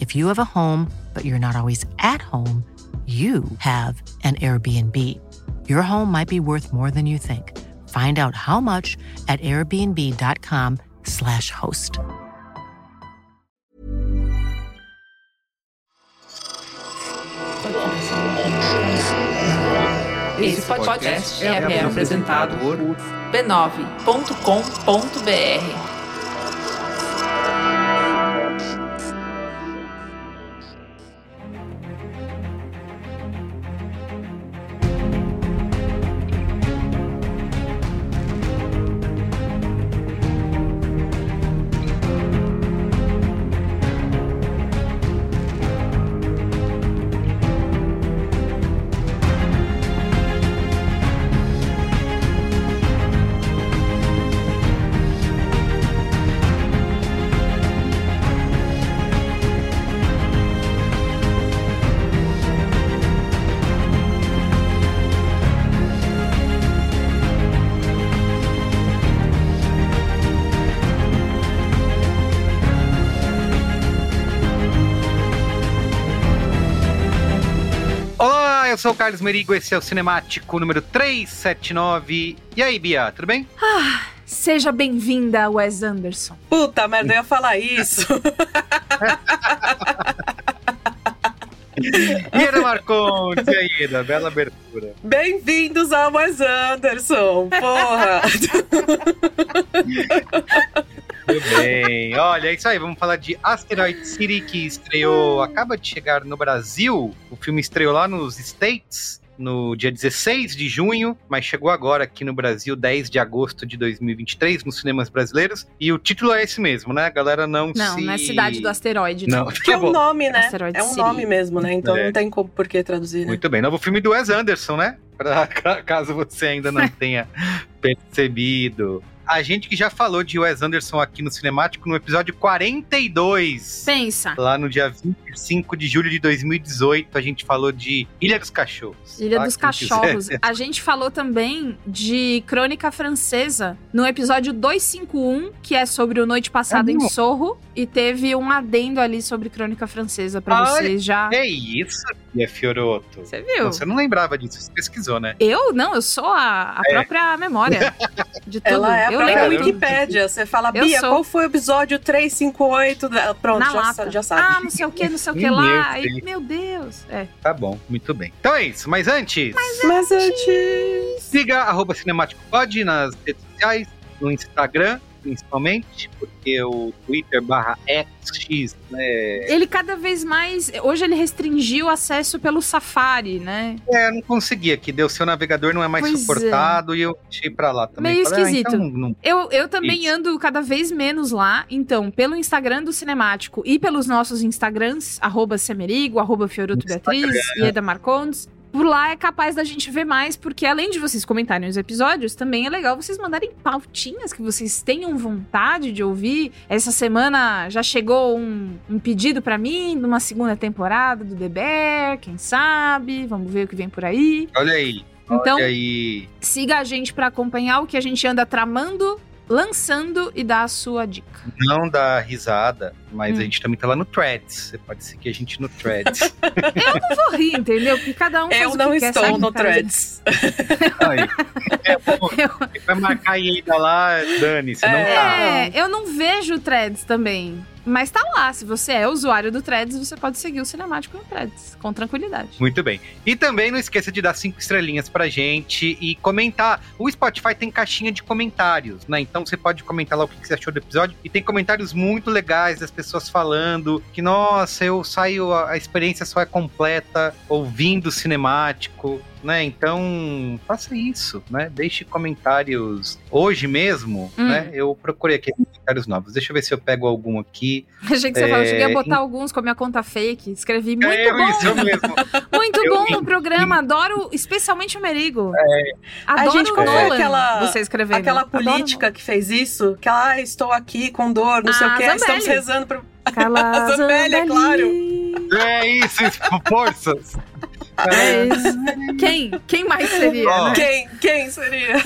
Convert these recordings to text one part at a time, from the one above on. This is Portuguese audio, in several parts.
If you have a home, but you're not always at home, you have an Airbnb. Your home might be worth more than you think. Find out how much at airbnb.com/slash host. Esse podcast é, é apresentado por b9.com.br. sou o Carlos Merigo, esse é o Cinemático número 379. E aí, Bia, tudo bem? Ah, seja bem-vinda, Wes Anderson. Puta merda, eu ia falar isso. Ida Marcondes, e aí, Ida? Bela abertura. Bem-vindos ao Wes Anderson, porra. Tudo bem. Olha, é isso aí, vamos falar de Asteroid City, que estreou, acaba de chegar no Brasil. O filme estreou lá nos States no dia 16 de junho, mas chegou agora aqui no Brasil, 10 de agosto de 2023, nos cinemas brasileiros. E o título é esse mesmo, né? A galera não, Não, se... não é Cidade do Asteroide. Não, Que é tá bom. um nome, né? Asteroid É um City. nome mesmo, né? Então É. não tem como por que traduzir, né? Muito bem, novo filme do Wes Anderson, né? Pra, ca- caso você ainda não tenha percebido. A gente que já falou de Wes Anderson aqui no Cinemático no episódio 42. Pensa. Lá no dia 25 de julho de 2018, a gente falou de Ilha dos Cachorros. Ilha tá? dos Quem Cachorros. quiser. A gente falou também de Crônica Francesa no episódio 251, que é sobre o Noite Passada É em? Sorro. E teve um adendo ali sobre Crônica Francesa pra Olha, vocês já. É isso, Bia Fioroto. Você viu? Você não lembrava disso, você pesquisou, né? Eu? Não, eu sou a, a própria memória de tudo. Ela é a eu própria lembro tudo. Wikipédia. Você fala, Eu Bia, sou. qual foi o episódio 358? Da- Pronto, já, já sabe. Ah, não sei o que, não sei o que Meu lá. Deus. Aí, meu Deus. É. Tá bom, muito bem. Então é isso, mas antes, Mas antes... siga arroba Cinemático Pod nas redes sociais, no Instagram, principalmente, porque o Twitter barra XX, né? Ele cada vez mais. Hoje ele restringiu o acesso pelo Safari, né? É, não consegui aqui, deu seu navegador não é mais Pois é. suportado e eu deixei pra lá também. Meio Falei, ah, esquisito. então não- Eu, eu também Isso. ando cada vez menos lá. Então, pelo Instagram do Cinemático e pelos nossos Instagrams, arroba Semerigo, arroba Fioroto Beatriz, Ieda Marcondes, por lá é capaz da gente ver mais, porque além de vocês comentarem os episódios, também é legal vocês mandarem pautinhas que vocês tenham vontade de ouvir. Essa semana já chegou um, um pedido para mim numa segunda temporada do The Bear, quem sabe? Vamos ver o que vem por aí. Olha aí. Então, siga a gente para acompanhar o que a gente anda tramando, lançando e dar a sua dica. Não dá risada, mas Hum. a gente também tá lá no Threads. Você pode seguir a gente no Threads. Eu não vou rir, entendeu? Porque cada um faz Eu o não que quer, estou sabe, no? Threads. aí. É, pô, vai marcar a ida lá, Dani, você não tá. É, eu não vejo threads também. Mas tá lá. Se você é usuário do threads, você pode seguir o cinemático no threads, com tranquilidade. Muito bem. E também não esqueça de dar cinco estrelinhas pra gente e comentar. O Spotify tem caixinha de comentários, né? Então você pode comentar lá o que você achou do episódio. E tem comentários muito legais das pessoas falando que, nossa, eu saio, a experiência só é completa ouvindo o cinemático. Né? Então, faça isso, né? Deixe comentários. Hoje mesmo, Hum. né? Eu procurei aqui comentários novos. Deixa eu ver se eu pego algum aqui. Achei que você falou, eu cheguei a É, botar alguns com a minha conta fake. Escrevi muito é bom, isso mesmo. muito eu bom no programa. Adoro, especialmente o Merigo. A Adoro gente, o qual foi Nolan, aquela- você escrevendo. Aquela Adoro política que fez isso, que ela, ah, estou aqui com dor, não sei Ah, o quê, Zambelli. estamos rezando pro... Carla A Zambelli, é Zambelli. É isso, isso, forças. É isso. Quem? Quem mais seria, Ó. né? Quem? Quem seria?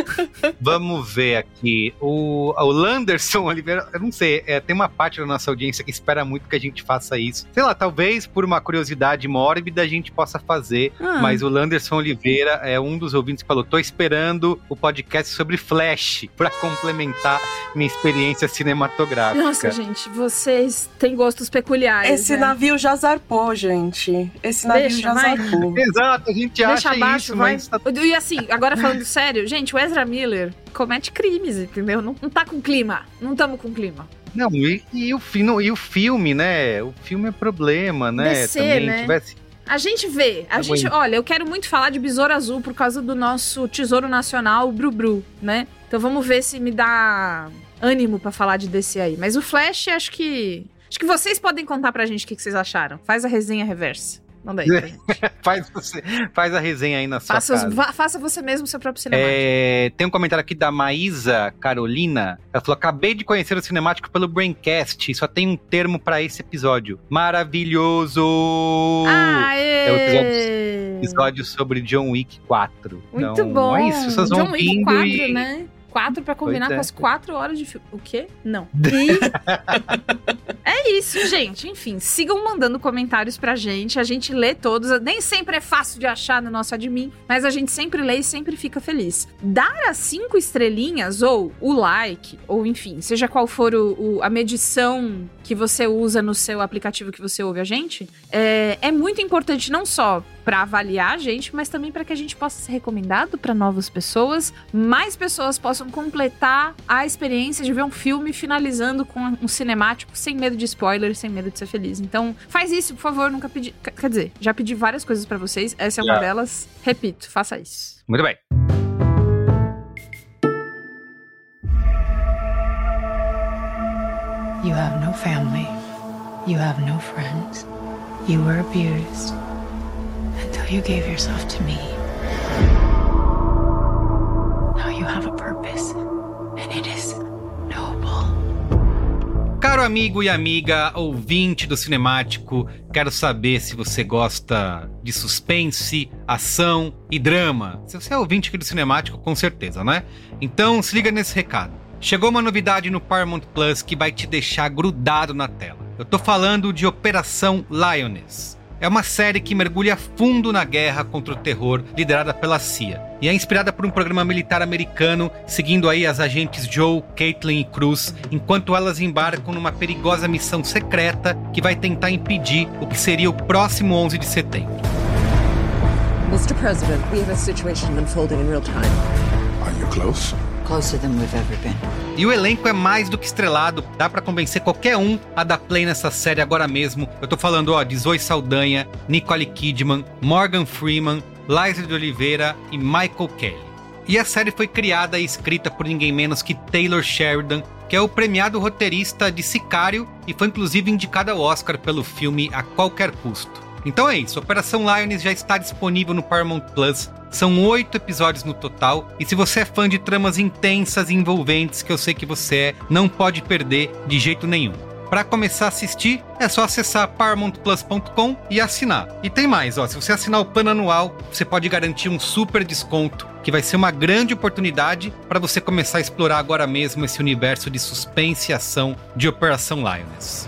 Vamos ver aqui. O, o Landerson Oliveira, eu não sei, é, tem uma parte da nossa audiência que espera muito que a gente faça isso. Sei lá, talvez por uma curiosidade mórbida a gente possa fazer. Hum. Mas o Landerson Oliveira é um dos ouvintes que falou: tô esperando o podcast sobre Flash para complementar minha experiência cinematográfica. Nossa, gente, vocês têm gostos peculiares. Esse né? navio já zarpou, gente. Esse navio Deixa, já zarpou. Exato, a gente Deixa acha abaixo, isso, vai. mas tá E assim, agora falando sério, gente, o Ezra Miller comete crimes, entendeu? Não, não tá com clima. Não tamo com clima. Não, e, e o, não, e o filme, né? O filme é problema, né? DC, Também né? tivesse. A gente vê, a Tá gente, bom. olha, eu quero muito falar de Besouro Azul por causa do nosso Tesouro Nacional, o Bru Bru, né? Então vamos ver se me dá ânimo pra falar de DC aí. Mas o Flash, acho que acho que vocês podem contar pra gente o que, que vocês acharam. Faz a resenha reversa. Manda aí. Faz, você, faz a resenha aí na sua faça, os- casa. va- faça você mesmo o seu próprio cinema. É, tem um comentário aqui da Maísa Carolina. Ela falou: Acabei de conhecer o cinemático pelo Braincast. Só tem um termo pra esse episódio. Maravilhoso! Aê! é o episódio- Episódio sobre John Wick 4. Muito então, bom. É isso, vocês vão John Wick vindo 4, e... né? 4 pra combinar é. com as 4 horas de filme. O quê? Não. E... é isso, gente. Enfim, sigam mandando comentários pra gente. A gente lê todos. Nem sempre é fácil de achar no nosso admin, mas a gente sempre lê e sempre fica feliz. Dar as 5 estrelinhas, ou o like, ou enfim, seja qual for o- o- a medição que você usa no seu aplicativo que você ouve a gente, é, é muito importante não só para avaliar a gente, mas também para que a gente possa ser recomendado para novas pessoas, mais pessoas possam completar a experiência de ver um filme finalizando com um cinemático sem medo de spoiler, sem medo de ser feliz. Então, faz isso, por favor, nunca pedi, quer dizer, já pedi várias coisas para vocês, essa é uma Já. delas. Repito, faça isso. Muito bem. You have no family. You have no friends. You were abused until you gave yourself to me. Now you have a purpose, and it is noble. Caro amigo e amiga, ouvinte do Cinemático, quero saber se você gosta de suspense, ação e drama. Se você é ouvinte aqui do Cinemático, com certeza, né? Então se liga nesse recado. Chegou uma novidade no Paramount Plus que vai te deixar grudado na tela. Eu tô falando de Operação Lioness. É uma série que mergulha fundo na guerra contra o terror liderada pela CIA. E é inspirada por um programa militar americano, seguindo aí as agentes Joe, Caitlin e Cruz, enquanto elas embarcam numa perigosa missão secreta que vai tentar impedir o que seria o próximo 11 de setembro. Mr. President, we have a situation unfolding in real time. Are you close? E o elenco é mais do que estrelado, dá pra convencer qualquer um a dar play nessa série agora mesmo. Eu tô falando, ó, de Zoe Saldanha, Nicole Kidman, Morgan Freeman, Liza de Oliveira e Michael Kelly. E a série foi criada e escrita por ninguém menos que Taylor Sheridan, que é o premiado roteirista de Sicário e foi inclusive indicado ao Oscar pelo filme A Qualquer Custo. Então é isso, Operação Lioness já está disponível no Paramount Plus. São oito episódios no total, e se você é fã de tramas intensas e envolventes, que eu sei que você é, não pode perder de jeito nenhum. Para começar a assistir, é só acessar paramountplus.com e assinar. E tem mais, ó, se você assinar o plano anual, você pode garantir um super desconto, que vai ser uma grande oportunidade para você começar a explorar agora mesmo esse universo de suspense e ação de Operação Lioness.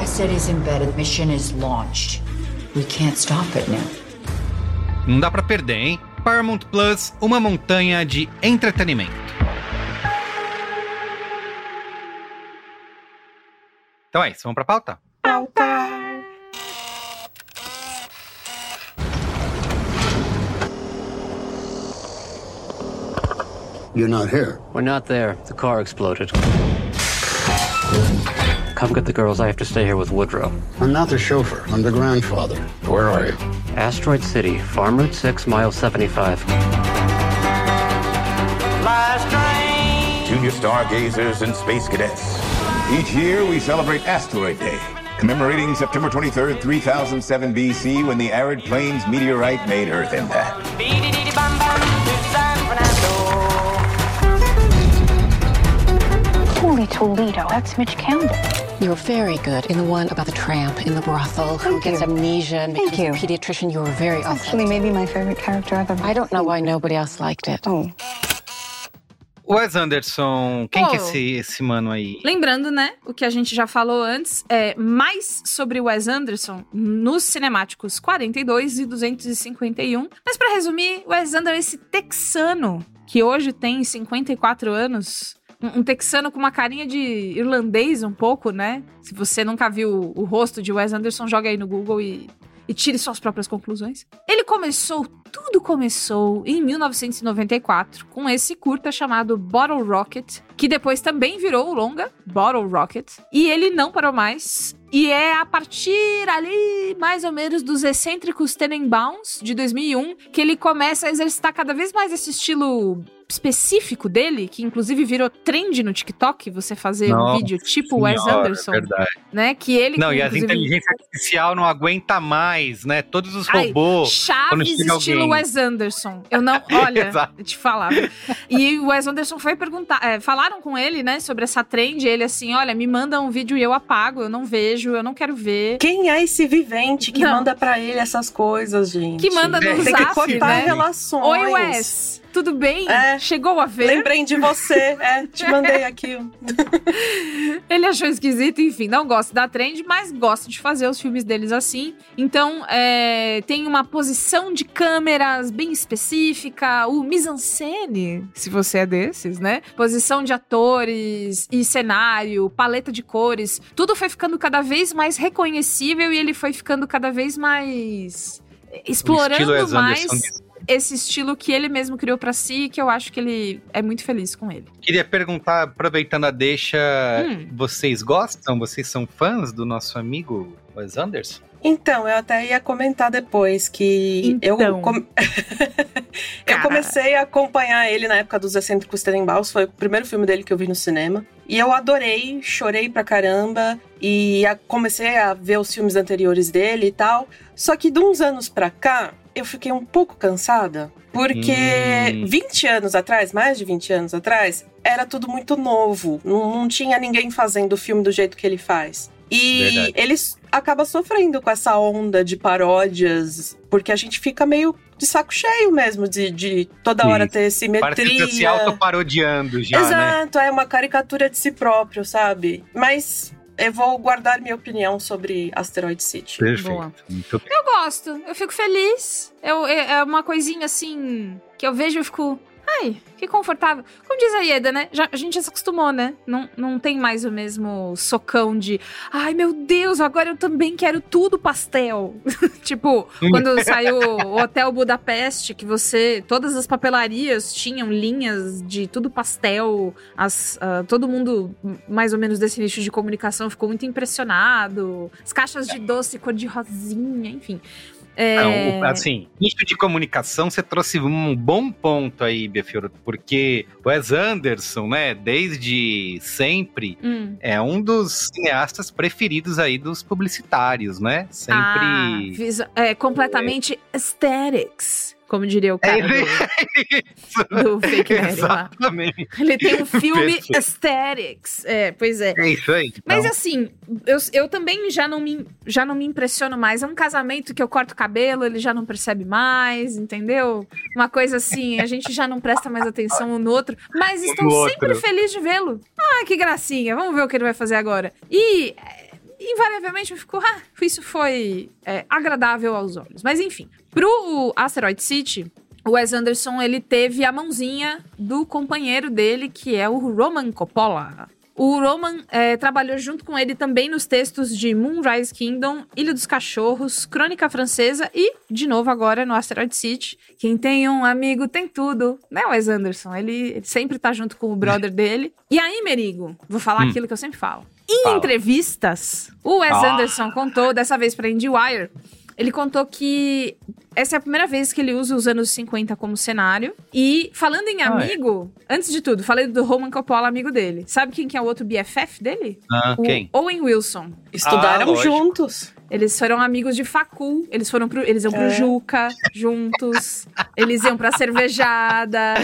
I said he's embedded. Mission is launched. We can't stop it now. Não dá para perder, hein? Paramount Plus, uma montanha de entretenimento. Então é isso, vamos pra pauta? You're not here. We're not there. The car exploded. Come get the girls. I have to stay here with Woodrow. I'm not the chauffeur. I'm the grandfather. Where are you? Asteroid City, Farm Route 6, mile 75. Junior stargazers and space cadets. Each year we celebrate Asteroid Day, commemorating September 23rd, 3007 BC, when the arid plains meteorite made Earth impact. Holy Toledo, that's Mitch Campbell. You're very good in the one about the tramp in the brothel who Thank gets you. amnesia and Thank becomes you. a pediatrician. You were very It's actually maybe my favorite character I've ever I don't know why nobody else liked it. Oh. Wes Anderson, quem Pô. que é esse, esse mano aí? Lembrando, né, o que a gente já falou antes, é mais sobre Wes Anderson nos cinemáticos 42 e 251. Mas pra resumir, Wes Anderson é esse texano que hoje tem 54 anos. Um, texano com uma carinha de irlandês um pouco, né? Se você nunca viu o, o rosto de Wes Anderson, joga aí no Google e, e tire suas próprias conclusões. Ele começou, tudo começou em 1994 com esse curta chamado Bottle Rocket, que depois também virou o longa Bottle Rocket, e ele não parou mais. E é a partir ali, mais ou menos, dos excêntricos Tenenbaums de 2001, que ele começa a exercitar cada vez mais esse estilo específico dele, que inclusive virou trend no TikTok, você fazer um Nossa vídeo tipo Wes Senhora, Anderson, é Verdade. né? Que ele Não, que, e as inclusive, inteligência artificial não aguenta mais, né? Todos os Ai, robôs. quando Chaves estilo alguém. Wes Anderson. Eu não, olha, eu te falava. E o Wes Anderson foi perguntar, é, falaram com ele, né, sobre essa trend, e ele assim, olha, me manda um vídeo e eu apago, eu não vejo, eu não quero ver. Quem é esse vivente que Não. manda pra ele essas coisas, gente? Que manda no Tem que zap, cortar né? relações. Oi, Wes, tudo bem? É. Chegou a ver? Lembrei de você, é, te mandei aqui. Ele achou esquisito, enfim, não gosta da trend, mas gosta de fazer os filmes deles assim. Então, é, tem uma posição de câmeras bem específica, o mise-en-scène, se você é desses, né? Posição de atores e cenário, paleta de cores, tudo foi ficando cada vez mais reconhecível e ele foi ficando cada vez mais explorando Wes mais Anderson. Esse estilo que ele mesmo criou pra si, que eu acho que ele é muito feliz com ele. Queria perguntar, aproveitando a deixa, Hum. vocês gostam? Vocês são fãs do nosso amigo Wes Anderson? Então, eu até ia comentar depois que eu, Então. com- eu comecei a acompanhar ele na época dos Excêntricos Tenenbaums, foi o primeiro filme dele que eu vi no cinema. E eu adorei, chorei pra caramba e a- comecei a ver os filmes anteriores dele e tal. Só que de uns anos pra cá, eu fiquei um pouco cansada. Porque Hum. 20 anos atrás, mais de 20 anos atrás, era tudo muito novo. Não, não tinha ninguém fazendo o filme do jeito que ele faz. E Verdade. ele s- acaba sofrendo com essa onda de paródias, porque a gente fica meio de saco cheio mesmo, de, de toda hora ter simetria. Parece que tá se autoparodiando já, né? Exato, é uma caricatura de si próprio, sabe? Mas eu vou guardar minha opinião sobre Asteroid City. Perfeito. Boa. Muito bem. Eu gosto, eu fico feliz. Eu, é é uma coisinha assim que eu vejo e fico. Ai, que confortável. Como diz a Ieda, né? Já, a gente já se acostumou, né? Não, não tem mais o mesmo socão de. Ai, meu Deus, agora eu também quero tudo pastel. tipo, quando saiu o Hotel Budapeste, que você. Todas as papelarias tinham linhas de tudo pastel. As, ah, todo mundo, mais ou menos desse nicho de comunicação, ficou muito impressionado. As caixas de doce cor de rosinha, enfim. É... Não, assim, nicho de comunicação, você trouxe um bom ponto aí, Befioro, porque o Wes Anderson, né, desde sempre, Hum. é um dos cineastas preferidos aí dos publicitários, né? Sempre. Ah, é, completamente aesthetics, como diria o cara do, do Fake Mary lá. Exatamente. Ele tem um filme aesthetics. É, pois é. É isso aí. Mas então. assim, eu, eu também já não, me, já não me impressiono mais. É um casamento que eu corto o cabelo, ele já não percebe mais, entendeu? Uma coisa assim, a gente já não presta mais atenção um no outro, mas estou sempre feliz de vê-lo. Ah, que gracinha, vamos ver o que ele vai fazer agora. E é, invariavelmente eu fico, ah, isso foi é, agradável aos olhos. Mas enfim, pro Asteroid City, o Wes Anderson, ele teve a mãozinha do companheiro dele, que é o Roman Coppola. O Roman é, trabalhou junto com ele também nos textos de Moonrise Kingdom, Ilha dos Cachorros, Crônica Francesa e, de novo, agora no Asteroid City. Quem tem um amigo tem tudo, né, Wes Anderson? Ele, ele sempre tá junto com o brother dele. E aí, Merigo, vou falar Hum. aquilo que eu sempre falo. Em Fala. entrevistas, o Wes Ah. Anderson contou, dessa vez pra IndieWire, ele contou que essa é a primeira vez que ele usa os anos 50 como cenário. E falando em Ah, é. amigo, antes de tudo, falei do Roman Coppola, amigo dele. Sabe quem que é o outro BFF dele? Ah, o quem? Owen Wilson. Estudaram Ah, juntos. Eles foram amigos de facul, eles foram pro, eles iam pro É. Juca juntos, eles iam pra cervejada,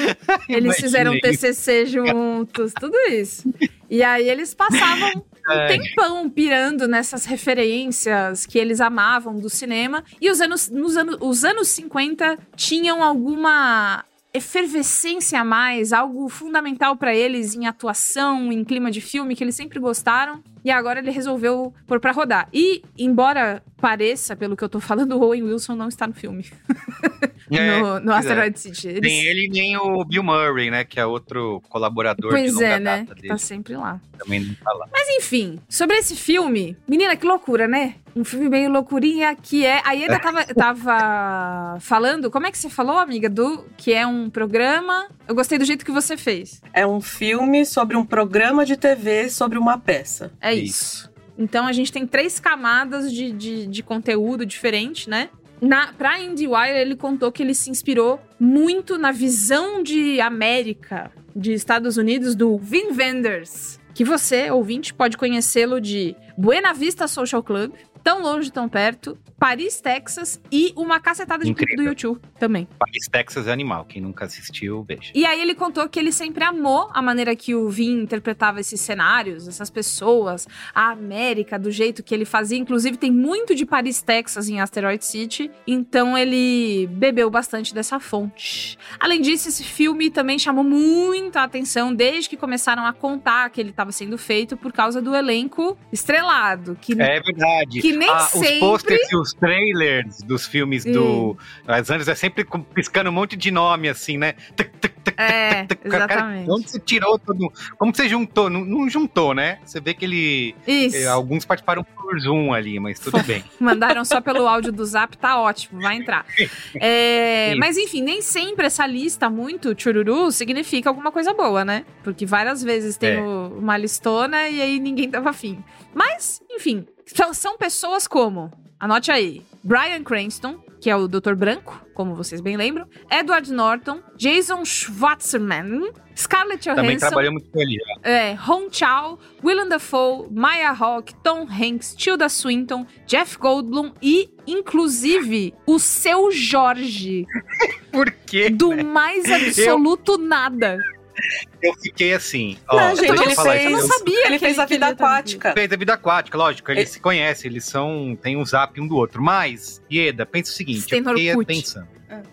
eles fizeram Imaginei. TCC juntos, tudo isso. E aí eles passavam um É. tempão pirando nessas referências que eles amavam do cinema. E os anos, nos anos, os anos 50 tinham alguma efervescência a mais, algo fundamental pra eles em atuação, em clima de filme que eles sempre gostaram. E agora ele resolveu pôr pra rodar. E, embora pareça, pelo que eu tô falando, o Owen Wilson não está no filme. É, no, no pois Asteroid é. City. Eles- Nem ele, nem o Bill Murray, né? Que é outro colaborador de Pois longa é, né? data Que dele. tá sempre lá. Também não tá lá. Mas enfim, sobre esse filme, menina, que loucura, né? Um filme meio loucurinha que é. A Ieda tava, tava falando, como é que você falou, amiga? Do que é um programa. Eu gostei do jeito que você fez. É um filme sobre um programa de TV sobre uma peça. É isso. Então a gente tem três camadas de, de, de conteúdo diferente, né? Na, pra IndieWire, ele contou que ele se inspirou muito na visão de América, de Estados Unidos, do Vin Wenders. Que você, ouvinte, pode conhecê-lo de Buena Vista Social Club, Tão Longe, Tão Perto, Paris, Texas e uma cacetada de clipe do. YouTube também. Paris, Texas é animal. Quem nunca assistiu, veja. E aí ele contou que ele sempre amou a maneira que o Vin interpretava esses cenários, essas pessoas, a América, do jeito que ele fazia. Inclusive, tem muito de Paris, Texas em Asteroid City. Então ele bebeu bastante dessa fonte. Além disso, esse filme também chamou muita atenção desde que começaram a contar que ele estava sendo feito por causa do elenco estrelado. Que É verdade. Que nem Ah, sempre- Os posters e os trailers dos filmes do Wes Anderson é sempre piscando um monte de nome, assim, né? Tuc, tuc, tuc, É, tuc. Cara, exatamente. onde você tirou todo... Como você juntou? Não, não juntou, né? Você vê que ele... Isso. eh, Alguns participaram por Zoom ali, mas tudo bem. Mandaram só pelo áudio do zap, tá ótimo, vai entrar. É, mas enfim, nem sempre essa lista muito chururu significa alguma coisa boa, né? Porque várias vezes tem É. o- uma listona e aí ninguém tava afim. Mas, enfim, são, são pessoas como, anote aí, Brian Cranston, que é o Dr. Branco, como vocês bem lembram, Edward Norton, Jason Schwartzman, Scarlett Também Johansson, trabalhamos com ele já. é, Hong Chao, Willem Dafoe, Maya Hawke, Tom Hanks, Tilda Swinton, Jeff Goldblum e, inclusive, o seu Jorge. Por quê? Do mais absoluto nada. Eu fiquei assim. Ó, Não, gente, deixa eu ele falar fez- isso. eu não sabia Ele fez ele a vida aquática. Fez a vida aquática, lógico. Eles se conhecem, eles são. tem um zap um do outro. Mas, Ieda, pensa o seguinte: Tem eu fiquei Orkut.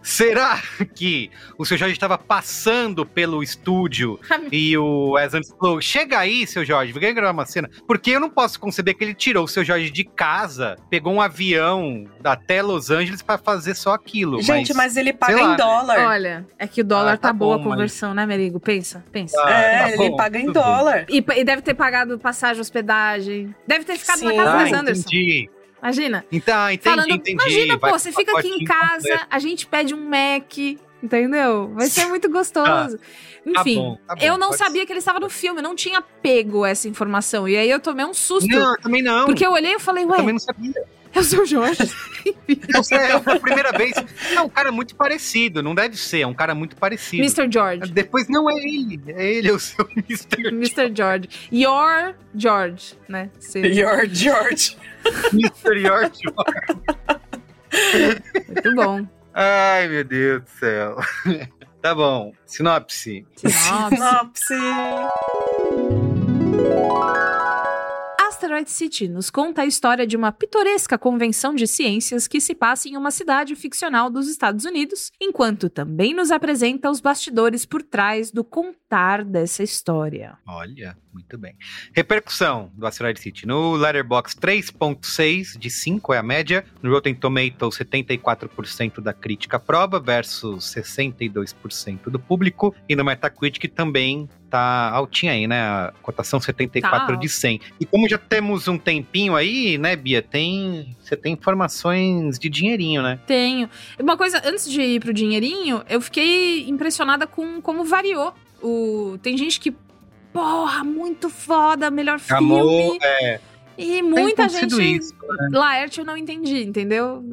Será que o seu Jorge estava passando pelo estúdio e o Wes Anderson falou: Chega aí, seu Jorge, vem gravar uma cena? Porque eu não posso conceber que ele tirou o seu Jorge de casa, pegou um avião até Los Angeles pra fazer só aquilo. Gente, mas ele paga lá, em dólar. Olha, é que o dólar Ah, tá, tá boa bom, a conversão, né, Merigo? Pensa, pensa. Ah, é, tá ele bom, paga em dólar. E, e deve ter pagado passagem, hospedagem. Deve ter ficado na Sim. casa do Ah, Wes Anderson. entendi. Imagina. Então, entendi, Falando, entendi. imagina, Vai pô, você fica aqui em casa, completo. a gente pede um Mac, entendeu? Vai ser muito gostoso. Enfim, Tá bom, tá bom, eu não sabia que ele estava no filme, não tinha pego essa informação. E aí eu tomei um susto. Não, também não. Porque eu olhei e falei, ué, Também não sabia. É o seu Jorge. É a primeira vez. É um cara muito parecido, não deve ser, é um cara muito parecido. Mr. George. Depois não é ele, é ele, é o seu Mr. Mr. George. Your George, né? Your George. Mr. George. Muito bom. Ai, meu Deus do céu. Tá bom. Sinopse. Sinopse. Asteroid City nos conta a história de uma pitoresca convenção de ciências que se passa em uma cidade ficcional dos Estados Unidos, enquanto também nos apresenta os bastidores por trás do contar dessa história. Olha, muito bem. Repercussão do Asteroid City. No Letterboxd 3.6 de 5 é a média. No Rotten Tomatoes 74% da crítica aprova versus 62% do público. E no Metacritic também tá altinha aí, né? A cotação 74 Tá de 100. E como já temos um tempinho aí, né, Bia, tem você tem informações de dinheirinho, né? Tenho. Uma coisa, antes de ir pro dinheirinho, eu fiquei impressionada com como variou. O... Tem gente que, porra, muito foda, melhor filme. Amor, é, E muita acontecido gente. isso, né? Laerte eu não entendi, entendeu?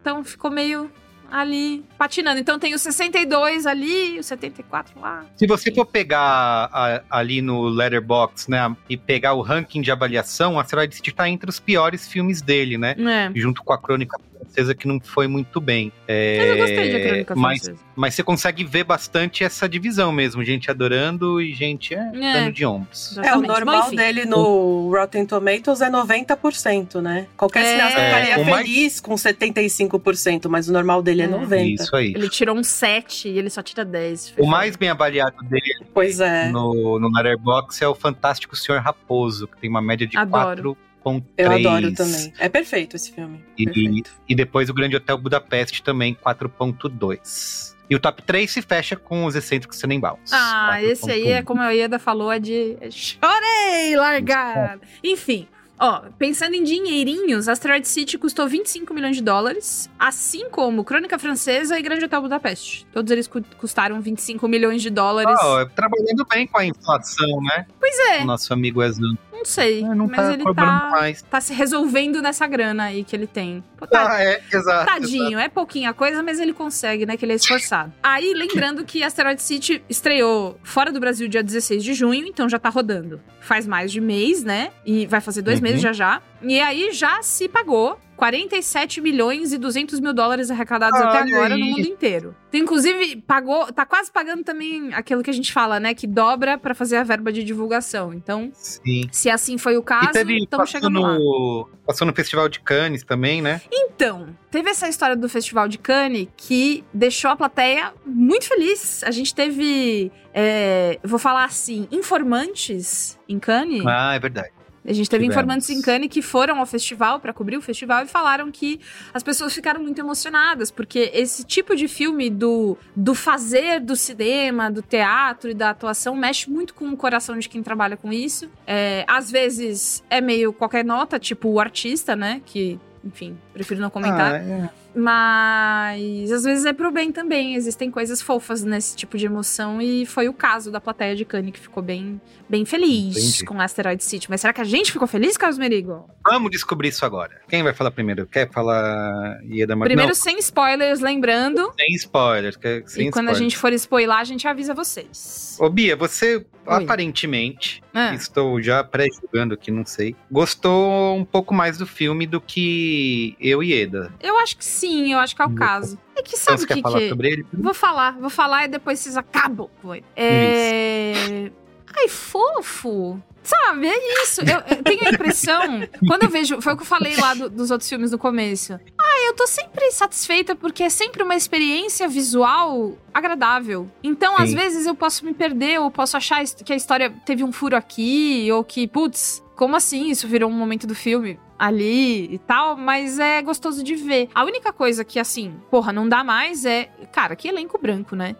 Então ficou meio ali patinando. Então tem o 62 ali, o 74 lá. Se você for pegar a- ali no Letterboxd, né, e pegar o ranking de avaliação, o Asteroid City tá entre os piores filmes dele, né? É. Junto com a Crônica Francesa, que não foi muito bem. É, Mas eu gostei de Crônica mas, Francesa. mas você consegue ver bastante essa divisão mesmo, gente adorando e gente é, É. dando de ombros. É, o normal Bom, dele no Rotten Tomatoes é 90%, né? Qualquer É. cineasta É, ficaria mais- feliz com 75%, mas o normal dele é, É. 90%. Isso aí. Ele tirou um 7 e ele só tira 10. O mais bem avaliado dele Pois é. no, no Letterboxd é o Fantástico Senhor Raposo, que tem uma média de Adoro. 4.3. Eu adoro também. É perfeito esse filme. E, Perfeito. e depois o Grande Hotel Budapeste também, 4.2. E o top 3 se fecha com os excêntricos Tenenbaums. Ah, esse aí é como a Ieda falou, é de chorei, largada. Enfim, ó, pensando em dinheirinhos, Asteroid City custou 25 milhões de dólares, assim como Crônica Francesa e Grande Hotel Budapeste. Todos eles cu- custaram 25 milhões de dólares. Ó, trabalhando bem com a inflação, né? Pois é, O nosso amigo Ezan. Não sei, não mas tá ele tá, mais. tá se resolvendo nessa grana aí que ele tem. Pô, tá- Ah, é, exato. Tadinho, é pouquinha coisa, mas ele consegue, né? Que ele é esforçado. Aí, lembrando que Asteroid City estreou fora do Brasil dia 16 de junho, então já tá rodando. Faz mais de mês, né? E vai fazer dois Uhum. meses já já. E aí já se pagou 47 milhões e 200 mil dólares arrecadados até Olha agora aí. no mundo inteiro. Então, inclusive, pagou, tá quase pagando também aquilo que a gente fala, né? Que dobra pra fazer a verba de divulgação. Então, Sim. se assim foi o caso, estamos chegando lá. no, passou no Festival de Cannes também, né? Então, teve essa história do Festival de Cannes que deixou a plateia muito feliz. A gente teve, é, vou falar assim, informantes em Cannes. Ah, é verdade. A gente teve Tivemos. informantes em Cannes que foram ao festival para cobrir o festival e falaram que as pessoas ficaram muito emocionadas, porque esse tipo de filme do, do fazer do cinema, do teatro e da atuação mexe muito com o coração de quem trabalha com isso. É, às vezes é meio qualquer nota, tipo o artista, né? Que, enfim, prefiro não comentar. Ah, é. Mas às vezes é pro bem também. Existem coisas fofas nesse tipo de emoção. E foi o caso da plateia de Cannes que ficou bem, bem feliz Entendi. com Asteroid City. Mas será que a gente ficou feliz, Carlos Merigo? Vamos descobrir isso agora. Quem vai falar primeiro? Quer falar Ieda Mar... Primeiro, Não, sem spoilers, lembrando. sem spoilers. quer- Sem e quando a spoilers. gente for spoiler, a gente avisa vocês. Ô, Bia, você aparentemente, Ah. estou já pré-julgando aqui, não sei, gostou um pouco mais do filme do que eu e Eda. Eu acho que sim, eu acho que é o caso. É que sabe o que falar que... sobre ele? Vou falar, vou falar e depois vocês acabam. Foi. É... Ai, fofo. Sabe, é isso. Eu, eu tenho a impressão, quando eu vejo, foi o que eu falei lá do- dos outros filmes no começo. Ah, eu tô sempre satisfeita porque é sempre uma experiência visual agradável. Então, às Sim. vezes eu posso me perder, ou posso achar que a história teve um furo aqui, ou que, putz, como assim isso virou um momento do filme ali e tal, mas é gostoso de ver. A única coisa que, assim, porra, não dá mais é, cara, que elenco branco, né?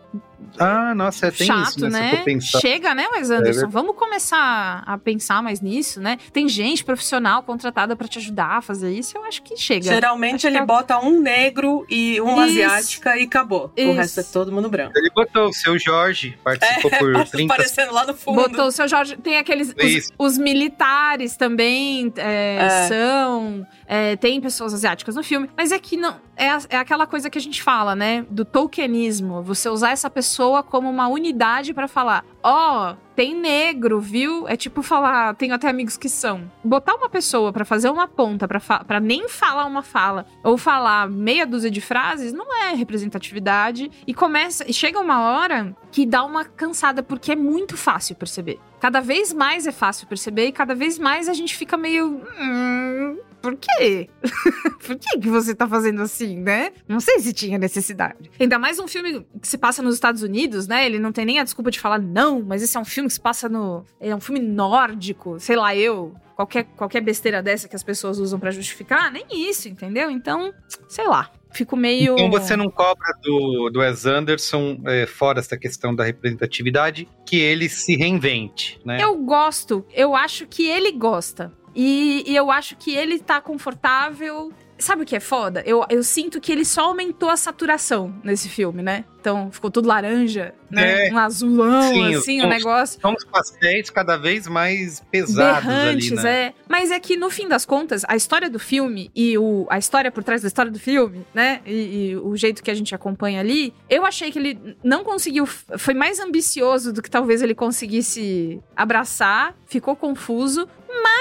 Ah, nossa, tem Chato, isso, né? Né? pensar. Chega, né, Wes É Anderson? verdade. Vamos começar a pensar mais nisso, né? Tem gente profissional contratada pra te ajudar a fazer isso, eu acho que chega. Geralmente Acho que ele é- bota um negro e uma Isso. asiática e acabou. Isso. O resto é todo mundo branco. Ele botou o seu Jorge, participou por tá 30 aparecendo lá no fundo. Botou o seu Jorge. Tem aqueles. Os, Isso. os militares também é, É. são. É, tem pessoas asiáticas no filme, mas é que não. É, é aquela coisa que a gente fala, né? Do tokenismo. Você usar essa pessoa como uma unidade para falar: ó, oh, tem negro, viu? É tipo falar, tenho até amigos que são. Botar uma pessoa para fazer uma ponta, para nem falar uma fala, ou falar meia dúzia de frases, não é representatividade. E começa, chega uma hora que dá uma cansada, porque é muito fácil perceber. Cada vez mais é fácil perceber e cada vez mais a gente fica meio. Hum, por quê? por que, que você tá fazendo assim, né? Não sei se tinha necessidade. Ainda mais um filme que se passa nos Estados Unidos, né? Ele não tem nem a desculpa de falar, não, mas esse é um filme que se passa no. É um filme nórdico, sei lá, eu. Qualquer, qualquer besteira dessa que as pessoas usam para justificar, nem isso, entendeu? Então, sei lá. Fico meio. Então você não cobra do, do Wes Anderson, é, fora essa questão da representatividade, que ele se reinvente, né? Eu gosto, eu acho que ele gosta. E, e eu acho que ele tá confortável Sabe o que é foda? Eu, eu sinto que ele só aumentou a saturação nesse filme, né? Então ficou tudo laranja, né? É, um azulão, sim, assim, o um negócio. São os pastéis cada vez mais pesados Berrantes, ali, né? é. Mas é que, no fim das contas, a história do filme e o, a história por trás da história do filme, né? E, e o jeito que a gente acompanha ali, eu achei que ele não conseguiu. Foi mais ambicioso do que talvez ele conseguisse abraçar, ficou confuso,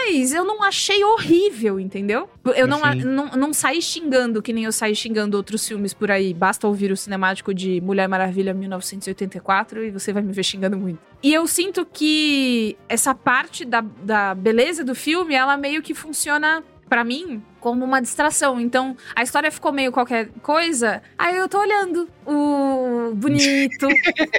mas eu não achei horrível, entendeu? Eu não, não, não saí xingando que nem eu saí xingando outros filmes por aí. Basta ouvir o cinemático de Mulher Maravilha 1984 e você vai me ver xingando muito. E eu sinto que essa parte da, da beleza do filme, ela meio que funciona para mim como uma distração. Então, a história ficou meio qualquer coisa, aí eu tô olhando o bonito.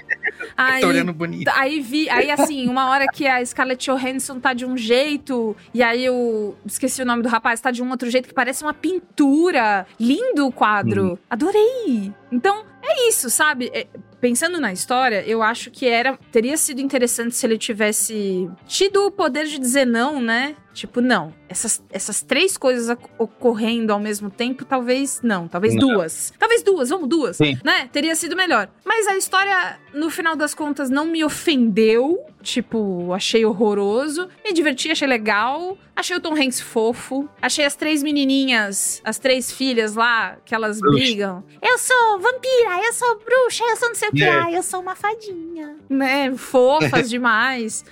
aí, tô olhando bonito. Aí vi, aí assim, uma hora que a Scarlett Johansson tá de um jeito, e aí eu esqueci o nome do rapaz, tá de um outro jeito que parece uma pintura. Lindo o quadro. Hum. Adorei. Então, é isso, sabe? É, pensando na história, eu acho que era teria sido interessante se ele tivesse tido o poder de dizer não, né? Tipo, não. Essas, essas três coisas ocorrendo ao mesmo tempo, talvez não. Talvez não. duas. Talvez duas, vamos duas. Sim. Né? Teria sido melhor. Mas a história, no final das contas, não me ofendeu. Tipo, achei horroroso. Me diverti, achei legal. Achei o Tom Hanks fofo. Achei as três menininhas, as três filhas lá, que elas brigam. Eu sou vampira, eu sou bruxa, eu sou não sei o que. Yeah. eu sou uma fadinha. Né? Fofas demais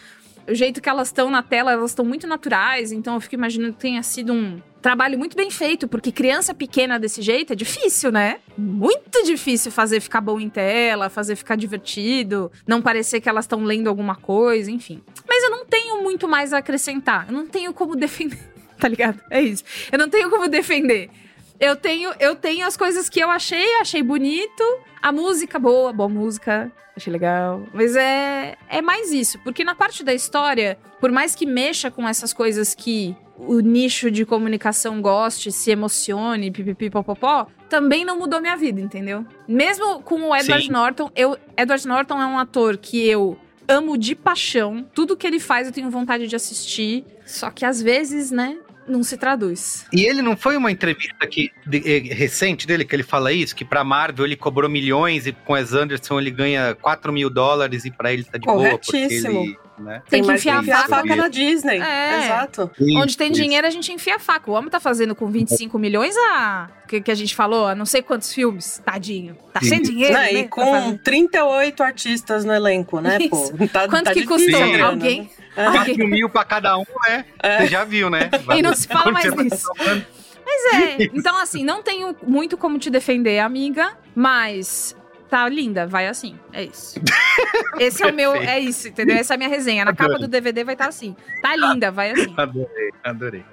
o jeito que elas estão na tela, elas estão muito naturais, então eu fico imaginando que tenha sido um trabalho muito bem feito, porque criança pequena desse jeito é difícil, né? Muito difícil fazer ficar bom em tela, fazer ficar divertido, não parecer que elas estão lendo alguma coisa, enfim. Mas eu não tenho muito mais a acrescentar, eu não tenho como defender, tá ligado? É isso. Eu não tenho como defender. Eu tenho, eu tenho as coisas que eu achei, achei bonito, a música boa, boa música, achei legal. Mas é, é mais isso, porque na parte da história, por mais que mexa com essas coisas que o nicho de comunicação goste, se emocione, pipipipopopó, também não mudou minha vida, entendeu? Mesmo com o Edward Sim. Norton, eu, Edward Norton é um ator que eu amo de paixão. Tudo que ele faz eu tenho vontade de assistir. Só que às vezes, né, não se traduz. E ele não foi uma entrevista que, de, de, recente dele que ele fala isso? Que pra Marvel ele cobrou milhões e com Wes Anderson ele ganha 4 mil dólares e pra ele tá de boa. Porque ele, né? Tem, tem que enfiar a faca na Disney. É. Exato. Isso, Onde tem isso. dinheiro, a gente enfia a faca. O homem tá fazendo com 25 milhões a. Que, que a gente falou, a não sei quantos filmes. Tadinho. Tá sem dinheiro. Não, né? E com 38 artistas no elenco, né, isso. pô? Tá, Quanto tá que custou? Alguém. Né? 4 mil pra cada um, né? É. Você já viu, né? E não se fala mais nisso. Mas é, então assim, não tenho muito como te defender, amiga, mas tá linda, vai assim. É isso. Esse é o meu, é isso, entendeu? Essa é a minha resenha. Na adorei. capa do DVD vai estar tá assim. Tá linda, vai assim. Adorei, adorei.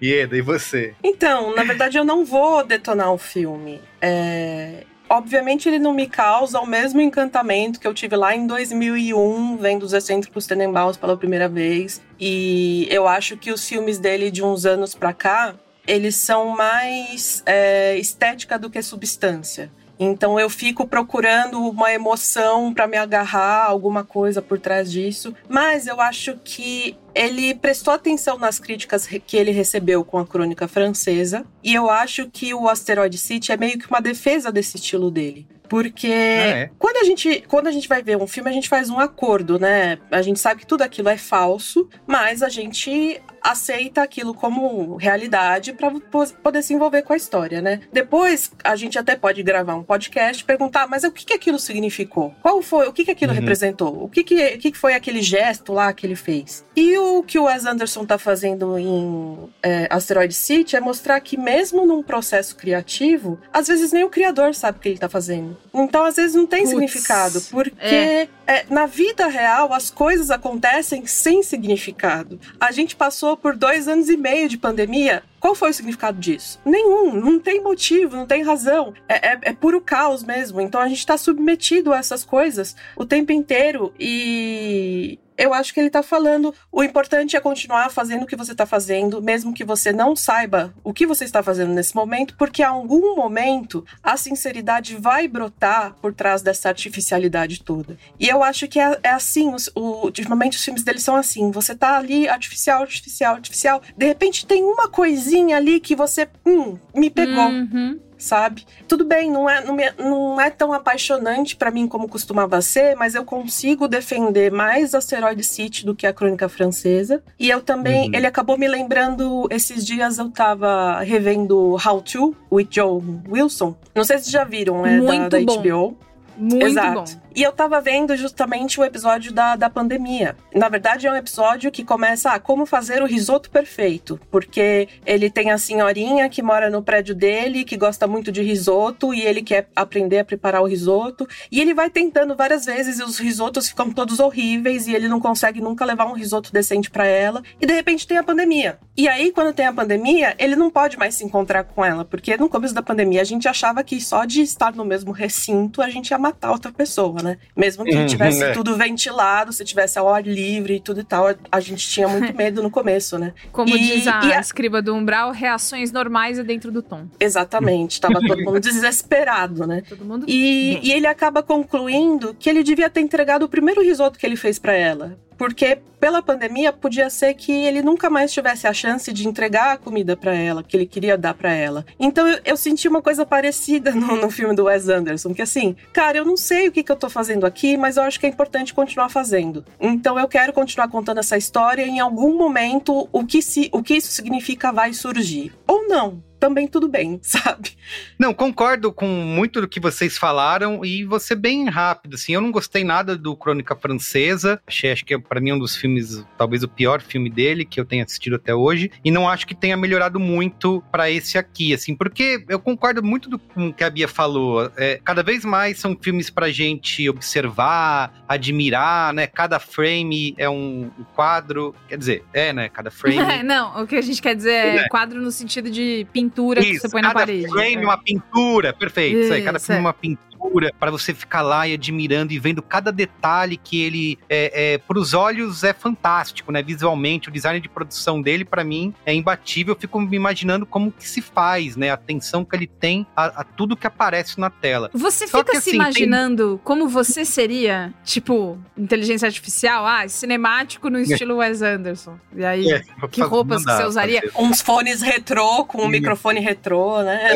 E Eda, e você? Então, na verdade, eu não vou detonar o filme. É, obviamente ele não me causa o mesmo encantamento que eu tive lá em 2001, vendo os Excêntricos Tenenbaums pela primeira vez. E eu acho que os filmes dele de uns anos pra cá, eles são mais é, estética do que substância. Então eu fico procurando uma emoção para me agarrar, alguma coisa por trás disso. Mas eu acho que ele prestou atenção nas críticas que ele recebeu com a crônica francesa. E eu acho que o Asteroid City é meio que uma defesa desse estilo dele Porque é. quando, a gente, quando a gente vai ver um filme, a gente faz um acordo, né? A gente sabe que tudo aquilo é falso, mas a gente aceita aquilo como realidade para poder se envolver com a história, né? Depois a gente até pode gravar um podcast, perguntar, mas o que, que aquilo significou? Qual foi? O que, que aquilo uhum. representou? O que, que, o que foi aquele gesto lá que ele fez? E o que o Wes Anderson tá fazendo em é, Asteroid City é mostrar que mesmo num processo criativo, às vezes nem o criador sabe o que ele tá fazendo. Então, às vezes não tem Puts, significado, porque é. É, na vida real as coisas acontecem sem significado. A gente passou por dois anos e meio de pandemia. Qual foi o significado disso? Nenhum. Não tem motivo, não tem razão. É, é, é puro caos mesmo. Então a gente está submetido a essas coisas o tempo inteiro e eu acho que ele tá falando o importante é continuar fazendo o que você tá fazendo, mesmo que você não saiba o que você está fazendo nesse momento, porque a algum momento a sinceridade vai brotar por trás dessa artificialidade toda. E eu acho que é, é assim, os, o, ultimamente os filmes deles são assim, você tá ali artificial, artificial, artificial, de repente tem uma coisinha ali que você, hum, me pegou. Uhum sabe? Tudo bem, não é, não é, não é tão apaixonante para mim como costumava ser, mas eu consigo defender mais Asteroid City do que a Crônica Francesa. E eu também, uhum. ele acabou me lembrando, esses dias eu tava revendo How To, with Joe Wilson. Não sei se já viram, é Muito da, da bom. HBO. Muito Exato. bom. E eu tava vendo justamente o episódio da, da pandemia. Na verdade, é um episódio que começa a ah, como fazer o risoto perfeito. Porque ele tem a senhorinha que mora no prédio dele, que gosta muito de risoto, e ele quer aprender a preparar o risoto. E ele vai tentando várias vezes, e os risotos ficam todos horríveis, e ele não consegue nunca levar um risoto decente para ela. E de repente tem a pandemia. E aí, quando tem a pandemia, ele não pode mais se encontrar com ela, porque no começo da pandemia a gente achava que só de estar no mesmo recinto a gente ia matar outra pessoa né? Mesmo que uhum, tivesse é. tudo ventilado, se tivesse ao ar livre e tudo e tal, a gente tinha muito medo no começo, né? Como e, diz a, a escriba do Umbral, reações normais é dentro do tom. Exatamente, tava todo mundo desesperado, né? Todo mundo... E, e ele acaba concluindo que ele devia ter entregado o primeiro risoto que ele fez para ela porque pela pandemia podia ser que ele nunca mais tivesse a chance de entregar a comida para ela, que ele queria dar para ela. Então eu, eu, senti uma coisa parecida no, no, filme do Wes Anderson, que assim, cara, eu não sei o que, que eu tô fazendo aqui, mas eu acho que é importante continuar fazendo. Então eu quero continuar contando essa história e em algum momento o que, se, o que isso significa vai surgir. Ou não também tudo bem, sabe? Não, concordo com muito do que vocês falaram e vou ser bem rápido, assim, eu não gostei nada do Crônica Francesa, achei, acho que é para mim um dos filmes, talvez o pior filme dele que eu tenha assistido até hoje, e não acho que tenha melhorado muito para esse aqui, assim, porque eu concordo muito do, com o que a Bia falou, é, cada vez mais são filmes pra gente observar, admirar, né, cada frame é um quadro, quer dizer, é, né, cada frame... não, o que a gente quer dizer é, é. quadro no sentido de pintura pintura isso, que você põe na parede. Cada frame, é. uma pintura, perfeito. Isso, isso aí, cada frame, é. uma pintura para você ficar lá e admirando e vendo cada detalhe que ele é, é para os olhos é fantástico, né? Visualmente, o design de produção dele para mim é imbatível. Eu fico me imaginando como que se faz, né? A atenção que ele tem a, a tudo que aparece na tela. Você Só fica que, se assim, imaginando tem... como você seria, tipo, inteligência artificial, ah, cinemático no estilo Wes Anderson. E aí, é, que roupas mandar, que você usaria? Uns fones retrô com um microfone retrô, né?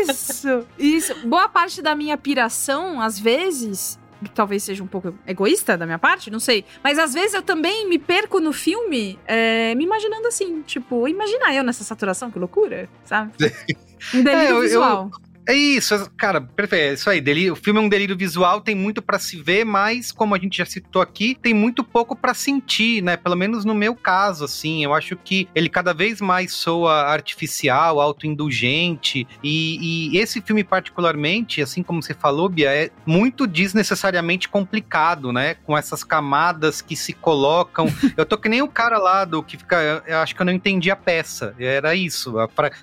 Isso, isso. Boa parte da minha pira inspiração, às vezes, talvez seja um pouco egoísta da minha parte, não sei. Mas às vezes eu também me perco no filme, é, me imaginando assim, tipo, imagina eu nessa saturação, que loucura, sabe? Um delírio é, eu, visual. Eu... É isso, cara, perfeito. É isso aí. Delírio, o filme é um delírio visual, tem muito para se ver, mas como a gente já citou aqui, tem muito pouco para sentir, né? Pelo menos no meu caso, assim. Eu acho que ele cada vez mais soa artificial, autoindulgente. E, e esse filme, particularmente, assim como você falou, Bia, é muito desnecessariamente complicado, né? Com essas camadas que se colocam. eu tô que nem o cara lá do que fica. Eu acho que eu não entendi a peça. Era isso.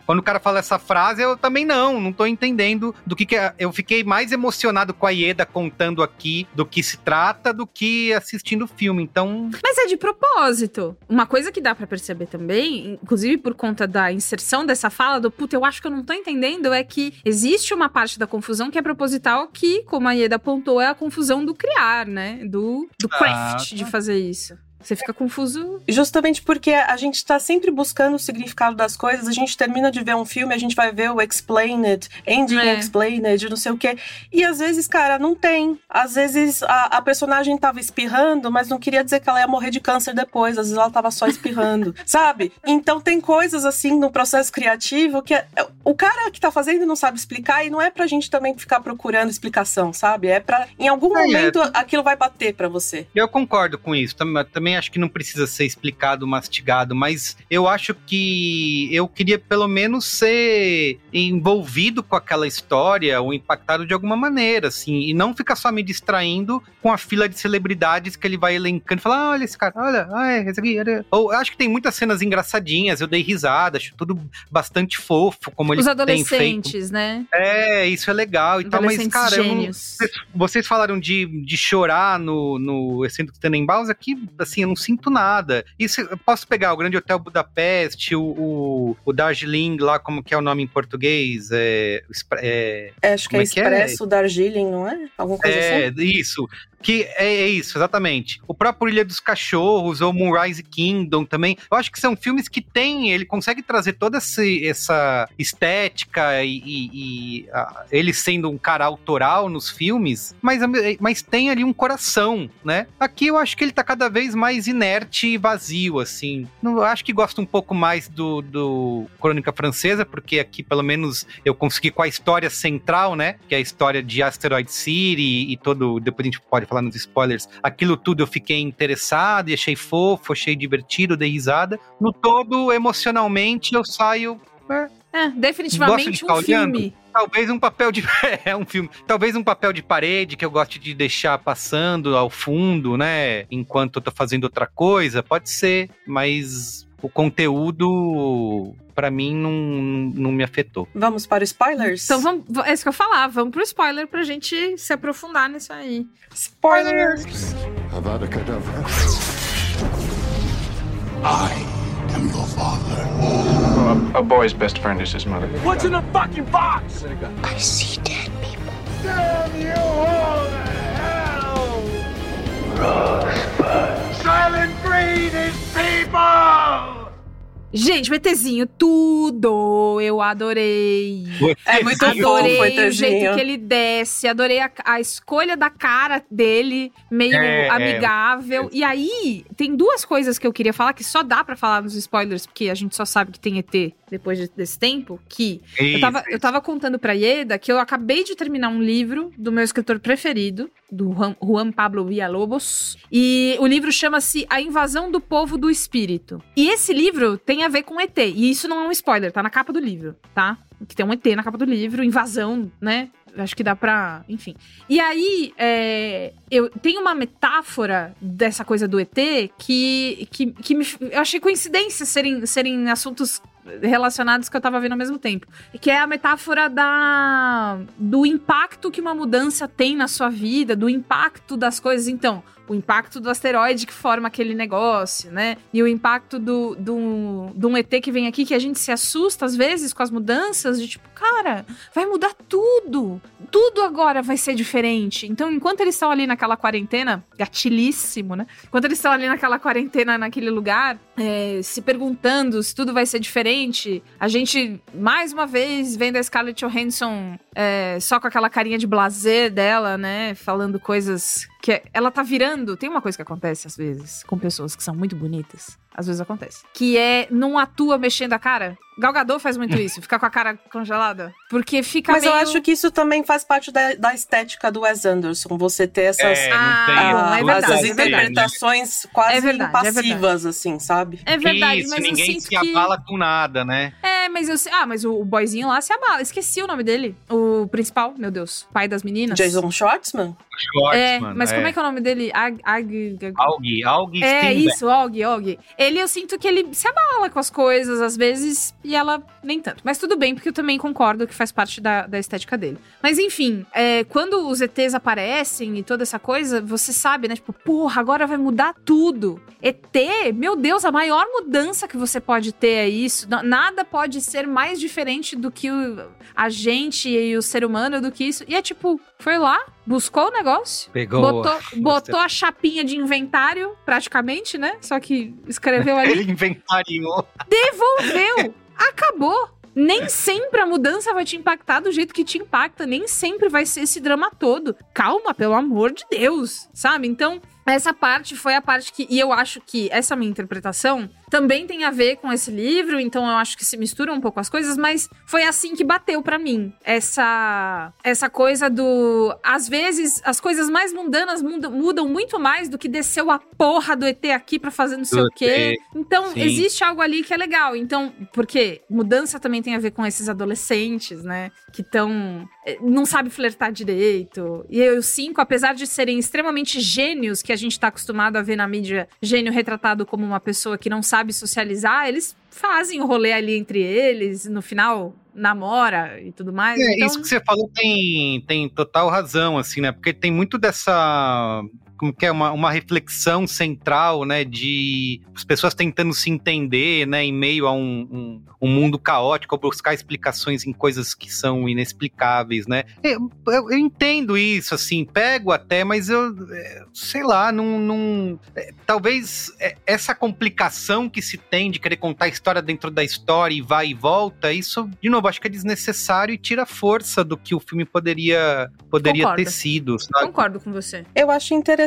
Quando o cara fala essa frase, eu também não, não tô entendendo entendendo do que, que é. Eu fiquei mais emocionado com a Ieda contando aqui do que se trata do que assistindo o filme. Então. Mas é de propósito. Uma coisa que dá para perceber também, inclusive por conta da inserção dessa fala do puta, eu acho que eu não tô entendendo, é que existe uma parte da confusão que é proposital, que, como a Ieda apontou, é a confusão do criar, né? Do, do craft ah, tá. de fazer isso. Você fica confuso. Justamente porque a gente tá sempre buscando o significado das coisas, a gente termina de ver um filme, a gente vai ver o Explained, Ending É. Explained, não sei o quê. E às vezes, cara, não tem. Às vezes a, a personagem tava espirrando, mas não queria dizer que ela ia morrer de câncer depois. Às vezes ela tava só espirrando, sabe? Então tem coisas assim no processo criativo que é- o cara que tá fazendo não sabe explicar e não é pra gente também ficar procurando explicação, sabe? É pra. Em algum É, momento é. aquilo vai bater pra você. Eu concordo com isso. Tam- Também acho que não precisa ser explicado, mastigado, mas eu acho que eu queria pelo menos ser envolvido com aquela história ou impactado de alguma maneira, assim, e não ficar só me distraindo com a fila de celebridades que ele vai elencando e falar: ah, olha esse cara, olha, ah, é, esse aqui, olha. Ou eu acho que tem muitas cenas engraçadinhas, eu dei risada, acho tudo bastante fofo, como ele Os adolescentes, né? É, isso é legal e tal, mas, cara, não- vocês, vocês falaram de, de chorar no, no Excêntrico Tenenbaums, aqui, assim, eu não sinto nada. Isso, eu posso pegar o Grande Hotel Budapeste, o, o, o Darjeeling, lá, como que é o nome em português? É, é, É, acho que é é é? Expresso Darjeeling, não é? Alguma coisa é, assim? isso. Que é, é isso, exatamente. O próprio Ilha dos Cachorros, ou Moonrise Kingdom também. Eu acho que são filmes que tem, ele consegue trazer toda esse- essa estética e, e- e, ah, ele sendo um cara autoral nos filmes, mas, mas tem ali um coração, né? Aqui eu acho que ele tá cada vez mais inerte e vazio, assim. Eu acho que gosto um pouco mais do, do Crônica Francesa, porque aqui pelo menos eu consegui com a história central, né? Que é a história de Asteroid City e todo. Depois a gente pode falar nos spoilers. Aquilo tudo eu fiquei interessado e achei fofo, achei divertido, dei risada. No todo, emocionalmente, eu saio. é, É, de definitivamente ficar um olhando? filme. Talvez um papel de. é um filme. Talvez um papel de parede que eu gosto de deixar passando ao fundo, né? Enquanto eu tô fazendo outra coisa. Pode ser, mas o conteúdo, pra mim, não, não me afetou. Vamos para os spoilers? Então vamos. É isso que eu ia falar. Vamos pro spoiler pra gente se aprofundar nisso aí. Spoilers! I am your father. A boy's best friend is his mother. What's in the fucking box? I see dead people. Damn you all to hell! Silent breed is people! Gente, o ETzinho, tudo! Eu adorei. É muito Adorei fofo, o jeito que ele desce, adorei a, a escolha da cara dele, meio É, é. amigável. E aí, tem duas coisas que eu queria falar, que só dá pra falar nos spoilers, porque a gente só sabe que tem ET depois de- desse tempo, que eu tava, Isso, eu tava contando pra Ieda que eu acabei de terminar um livro do meu escritor preferido, do Juan, Juan Pablo Villalobos, e o livro chama-se A Invasão do Povo do Espírito. E esse livro tem a ver com ET, e isso não é um spoiler, tá na capa do livro, tá? Que tem um ET na capa do livro, invasão, né? Acho que dá pra. Enfim. E aí, é, eu tenho uma metáfora dessa coisa do ET que, que, que me, eu achei coincidência serem, serem assuntos relacionados que eu tava vendo ao mesmo tempo. Que é a metáfora da do impacto que uma mudança tem na sua vida, do impacto das coisas. Então, o impacto do asteroide que forma aquele negócio, né? E o impacto do, do, de um ET que vem aqui que a gente se assusta às vezes com as mudanças, de tipo, cara, vai mudar tudo. Tudo agora vai ser diferente. Então, enquanto eles estão ali naquela quarentena, gatilhíssimo, né? Enquanto eles estão ali naquela quarentena, naquele lugar, é, se perguntando se tudo vai ser diferente, a gente, mais uma vez, vendo a Scarlett Johansson é, só com aquela carinha de blazer dela, né? Falando coisas que é- ela tá virando. Tem uma coisa que acontece às vezes com pessoas que são muito bonitas. Às vezes acontece. Que é não atua mexendo a cara. Galgador faz muito isso, ficar com a cara congelada. Porque fica Mas meio... eu acho que isso também faz parte da, da estética do Wes Anderson. Você ter essas, É, não Ah, ah, é verdade, essas é interpretações quase É é verdade. impassivas, assim, sabe? É verdade, Isso, mas eu ninguém sinto se que... abala com nada, né? É, mas eu sei... Ah, mas o, o boyzinho lá se abala. Esqueci o nome dele. O principal, meu Deus. Pai das meninas. Jason Schwartzman? É, Schwartzman, mas como é que é o nome dele? Ag... Ag... Ag- Aug, Aug É Steinbeck. isso, Og, Og. Ele, eu sinto que ele se abala com as coisas às vezes e ela nem tanto. Mas tudo bem, porque eu também concordo que faz parte da, da estética dele. Mas enfim, é, quando os ETs aparecem e toda essa coisa, você sabe, né? Tipo, porra, agora vai mudar tudo. ET, meu Deus, a maior mudança que você pode ter é isso. Nada pode ser mais diferente do que o- a gente e o ser humano do que isso. E é tipo, foi lá, buscou o negócio, Pegou. botou, botou a chapinha de inventário, praticamente, né? Só que escreveu ali, Ele inventariou. devolveu, acabou. Nem sempre a mudança vai te impactar do jeito que te impacta, nem sempre vai ser esse drama todo. Calma, pelo amor de Deus, sabe? Então, essa parte foi a parte que. E eu acho que essa minha interpretação também tem a ver com esse livro, então eu acho que se mistura um pouco as coisas, mas foi assim que bateu pra mim. Essa essa coisa do. Às vezes, as coisas mais mundanas mudam, mudam muito mais do que desceu a porra do ET aqui pra fazer não sei Do o quê. ET, Então, sim. existe algo ali que é legal. Então, porque mudança também tem a ver com esses adolescentes, né? Que estão. Não sabe flertar direito. E eu, os cinco, apesar de serem extremamente gênios, que a gente tá acostumado a ver na mídia gênio retratado como uma pessoa que não sabe socializar, eles fazem o rolê ali entre eles, no final namora e tudo mais. É, então, Isso que você falou tem, tem total razão, assim, né? Porque tem muito dessa. Como que é? Uma, uma reflexão central, né? De as pessoas tentando se entender, né? Em meio a um, um, um mundo caótico, ou buscar explicações em coisas que são inexplicáveis, né? Eu, eu- eu entendo isso, assim, pego até, mas eu. é, Sei lá, não. não é, talvez é, essa complicação que se tem de querer contar a história dentro da história e vai e volta, isso, de novo, acho que é desnecessário e tira força do que o filme poderia, poderia Concordo. ter sido, sabe? concordo com você. Eu acho interessante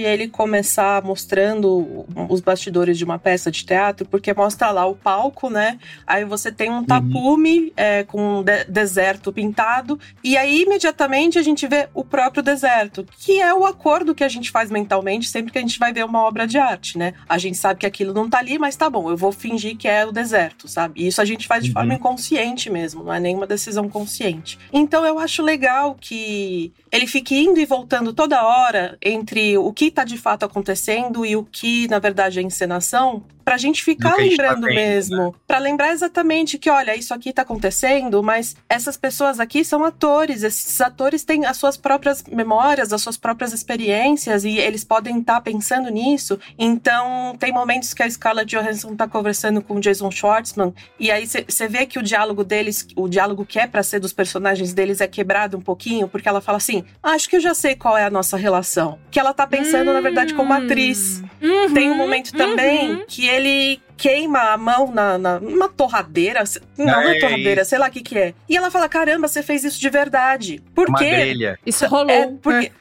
ele começar mostrando os bastidores de uma peça de teatro, porque mostra lá o palco, né? Aí você tem um tapume é, com um de- deserto pintado, e aí imediatamente a gente vê o próprio deserto, que é o acordo que a gente faz mentalmente sempre que a gente vai ver uma obra de arte, né? A gente sabe que aquilo não tá ali, mas tá bom, eu vou fingir que é o deserto, sabe? E isso a gente faz de Uhum. forma inconsciente mesmo, não é nenhuma decisão consciente. Então eu acho legal que ele fique indo e voltando toda hora entre o que tá de fato acontecendo e o que, na verdade, é encenação, pra gente ficar a gente tá lembrando vendo, mesmo. Pra lembrar exatamente que, olha, isso aqui tá acontecendo, mas essas pessoas aqui são atores. Esses atores têm as suas próprias memórias, as suas próprias experiências e eles podem estar pensando nisso. Então, tem momentos que a Scarlett Johansson tá conversando com o Jason Schwartzman e aí você vê que o diálogo deles, o diálogo que é pra ser dos personagens deles é quebrado um pouquinho, porque ela fala assim: "Ah, "Acho que eu já sei qual é a nossa relação". Que ela tá pensando, na verdade, como atriz. Uhum, Tem um momento também uhum. que ele queima a mão na, na numa torradeira, não, não é É torradeira, sei lá o que que é. E ela fala, caramba, você fez isso de verdade. Por Uma quê? grelha. Isso rolou. É, porque,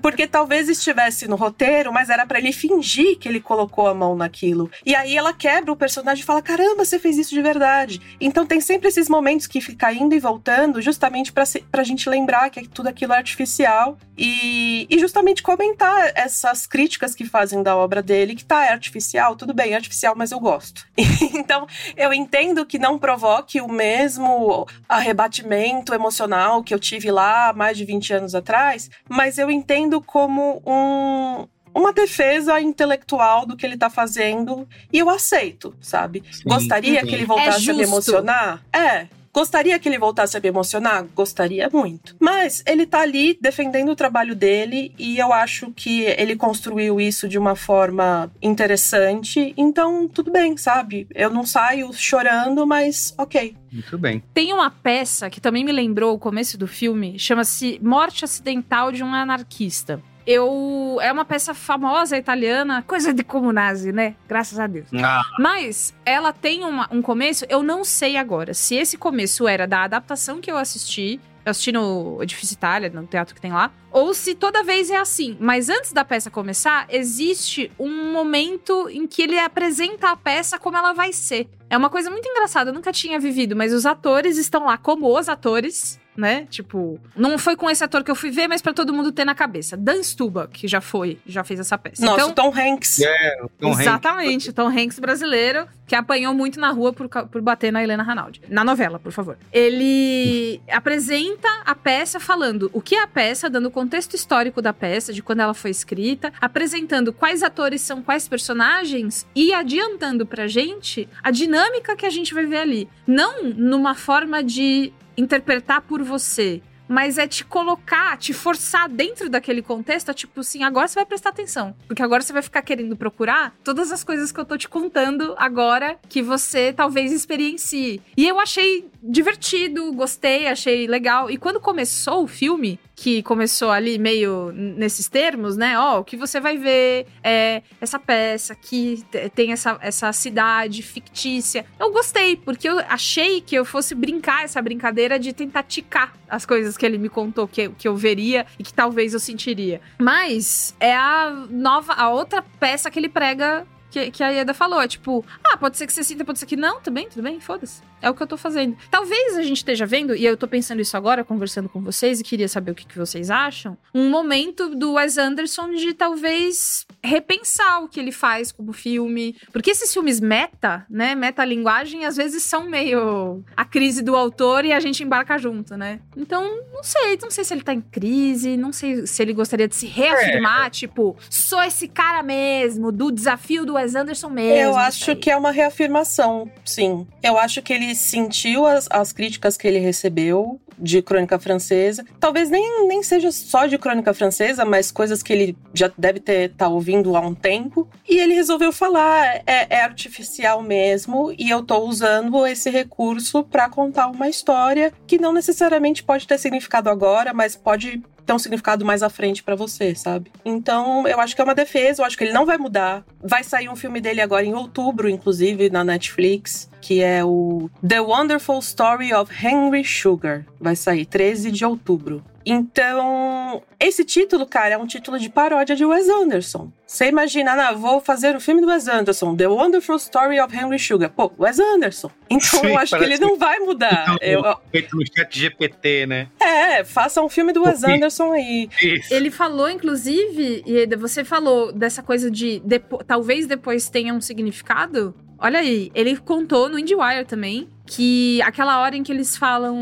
porque talvez estivesse no roteiro, mas era pra ele fingir que ele colocou a mão naquilo. E aí ela quebra o personagem e fala: caramba, você fez isso de verdade. Então tem sempre esses momentos que fica indo e voltando, justamente pra, se- pra gente lembrar que tudo aquilo é artificial e, e justamente comentar essas críticas que fazem da obra dele, que tá é artificial, tudo bem, é artificial, mas eu gosto. então eu entendo que não provoque o mesmo arrebatimento emocional que eu tive lá há mais de 20 anos atrás, mas eu entendo como um, uma defesa intelectual do que ele tá fazendo e eu aceito, sabe? Sim, Gostaria sim. que ele voltasse a me justo. emocionar? É. Gostaria que ele voltasse a me emocionar? Gostaria muito. Mas ele tá ali defendendo o trabalho dele e eu acho que ele construiu isso de uma forma interessante. Então, tudo bem, sabe? Eu não saio chorando, mas ok. Muito bem. Tem uma peça que também me lembrou o começo do filme, chama-se Morte Acidental de um Anarquista. Eu é uma peça famosa italiana, coisa de comunazi, né? Graças a Deus. Ah, Mas ela tem uma- um começo, eu não sei agora se esse começo era da adaptação que eu assisti, eu assisti no Edifício Itália, no teatro que tem lá, ou se toda vez é assim. Mas antes da peça começar, existe um momento em que ele apresenta a peça como ela vai ser. É uma coisa muito engraçada, eu nunca tinha vivido, mas os atores estão lá como os atores. Né? Tipo, não foi com esse ator que eu fui ver, mas pra todo mundo ter na cabeça. Dan Stubach, que já foi, já fez essa peça. Nossa, então, o Tom Hanks. é, o Tom Hanks. Exatamente, o Tom Hanks brasileiro, que apanhou muito na rua por, por bater na Helena Ranaldi. Na novela, por favor. Ele apresenta a peça falando o que é a peça, dando o contexto histórico da peça, de quando ela foi escrita, apresentando quais atores são quais personagens e adiantando pra gente a dinâmica que a gente vai ver ali. Não numa forma de interpretar por você, mas é te colocar, te forçar dentro daquele contexto, é tipo assim, agora você vai prestar atenção. Porque agora você vai ficar querendo procurar todas as coisas que eu tô te contando agora que você talvez experiencie. E eu achei divertido, gostei, achei legal. E quando começou o filme, que começou ali meio nesses termos, né? Ó, o que você vai ver é essa peça que te- tem essa, essa cidade fictícia. Eu gostei, porque eu achei que eu fosse brincar essa brincadeira de tentar ticar as coisas que ele me contou que, que eu veria e que talvez eu sentiria. Mas é a nova, a outra peça que ele prega que, que a Ieda falou. É tipo, ah, pode ser que você sinta, pode ser que não, bem, tudo bem, foda-se. É o que eu tô fazendo. Talvez a gente esteja vendo, e eu tô pensando isso agora, conversando com vocês, e queria saber o que, que vocês acham, um momento do Wes Anderson de talvez repensar o que ele faz como filme. Porque esses filmes meta, né, metalinguagem, às vezes são meio a crise do autor e a gente embarca junto, né? Então, não sei, não sei se ele tá em crise, não sei se ele gostaria de se reafirmar, tipo, sou esse cara mesmo, do desafio do Wes Anderson mesmo. Eu acho que é uma reafirmação, sim. Eu acho que ele sentiu as, as críticas que ele recebeu de Crônica Francesa. Talvez nem, nem seja só de Crônica Francesa, mas coisas que ele já deve ter tá ouvindo há um tempo. E ele resolveu falar, é, é artificial mesmo, e eu tô usando esse recurso para contar uma história que não necessariamente pode ter significado agora, mas pode ter um significado mais à frente pra você, sabe? Então, eu acho que é uma defesa, eu acho que ele não vai mudar. Vai sair um filme dele agora em outubro, inclusive, na Netflix, que é o The Wonderful Story of Henry Sugar. Vai sair 13 de outubro. Então, esse título, cara, é um título de paródia de Wes Anderson. Você imagina, ah, vou fazer o filme do Wes Anderson, The Wonderful Story of Henry Sugar. Pô, Wes Anderson. Então, Sim, eu acho que ele não vai mudar. Eu- Feito no chat GPT, né? é, faça um filme do Wes Anderson aí. Isso. Ele falou, inclusive, e você falou dessa coisa de depo- talvez depois tenha um significado. Olha aí, ele contou no IndieWire também que aquela hora em que eles falam,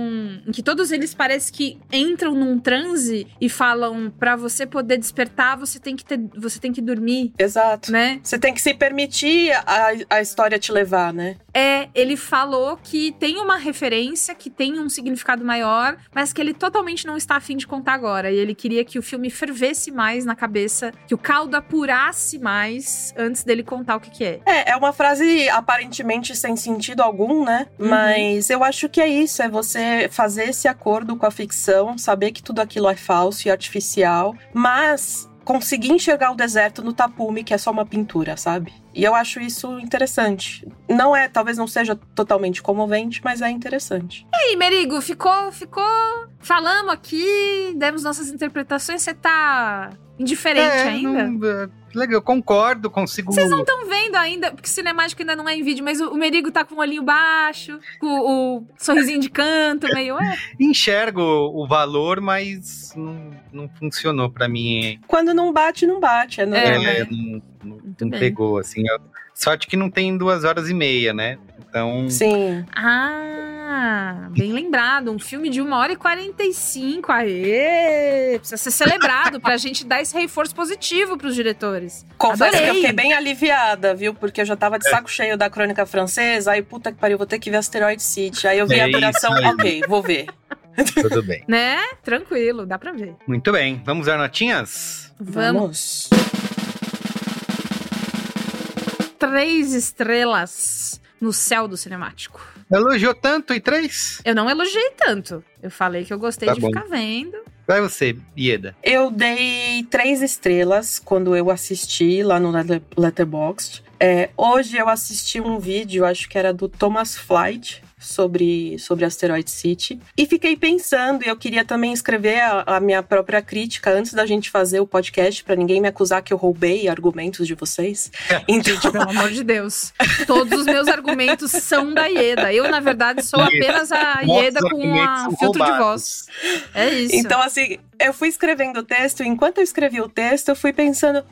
em que todos eles parece que entram num transe e falam pra você poder despertar, você tem que ter, você tem que dormir, Exato. né? Você tem que se permitir a, a história te levar, né? É, ele falou que tem uma referência, que tem um significado maior, mas que ele totalmente não está afim de contar agora. E ele queria que o filme fervesse mais na cabeça, que o caldo apurasse mais antes dele contar o que, que é. É, é uma frase aparentemente sem sentido algum, né? Uhum. Mas eu acho que é isso, é você fazer esse acordo com a ficção, saber que tudo aquilo é falso e artificial, mas conseguir enxergar o deserto no tapume, que é só uma pintura, sabe? E eu acho isso interessante. Não é, talvez não seja totalmente comovente, mas é interessante. E aí, Merigo, ficou, ficou. Falamos aqui, demos nossas interpretações, você tá indiferente É, ainda? não- é, legal, eu concordo, consigo. Vocês não estão vendo ainda, porque cinemático ainda não é em vídeo, mas o, o Merigo tá com o olhinho baixo, com o, sorrisinho de canto, meio. É, Enxergo o valor, mas não, não funcionou pra mim. Quando não bate, não bate. É, É, normal. É, né? não, não- bem. pegou, assim. eu- Sorte que não tem duas horas e meia, né? Então. Sim. Ah, bem lembrado. Um filme de 1 hora e 45. Aê! Precisa ser celebrado pra gente dar esse reforço positivo pros diretores. Confesso que eu Adorei. fiquei bem aliviada, viu? Porque eu já tava de saco cheio da crônica francesa. Aí, puta que pariu, vou ter que ver Asteroid City. Aí eu vi É a duração, ok, vou ver. Tudo bem. Né? Tranquilo, dá pra ver. Muito bem. Vamos dar notinhas? Vamos. Três estrelas no céu do cinemático. Elogiou tanto e três? Eu não elogiei tanto. Eu falei que eu gostei Tá de bom. ficar vendo. Vai você, Ieda. Eu dei três estrelas quando eu assisti lá no Letter- Letterboxd. É, hoje eu assisti um vídeo, acho que era do Thomas Flight, sobre, sobre Asteroid City. E fiquei pensando, e eu queria também escrever a, a minha própria crítica antes da gente fazer o podcast, pra ninguém me acusar que eu roubei argumentos de vocês. Então, Pelo amor de Deus. Todos os meus argumentos são da Ieda. Eu, na verdade, sou apenas a Ieda com um filtro de voz. É isso. Então, assim, eu fui escrevendo o texto, e enquanto eu escrevi o texto, eu fui pensando,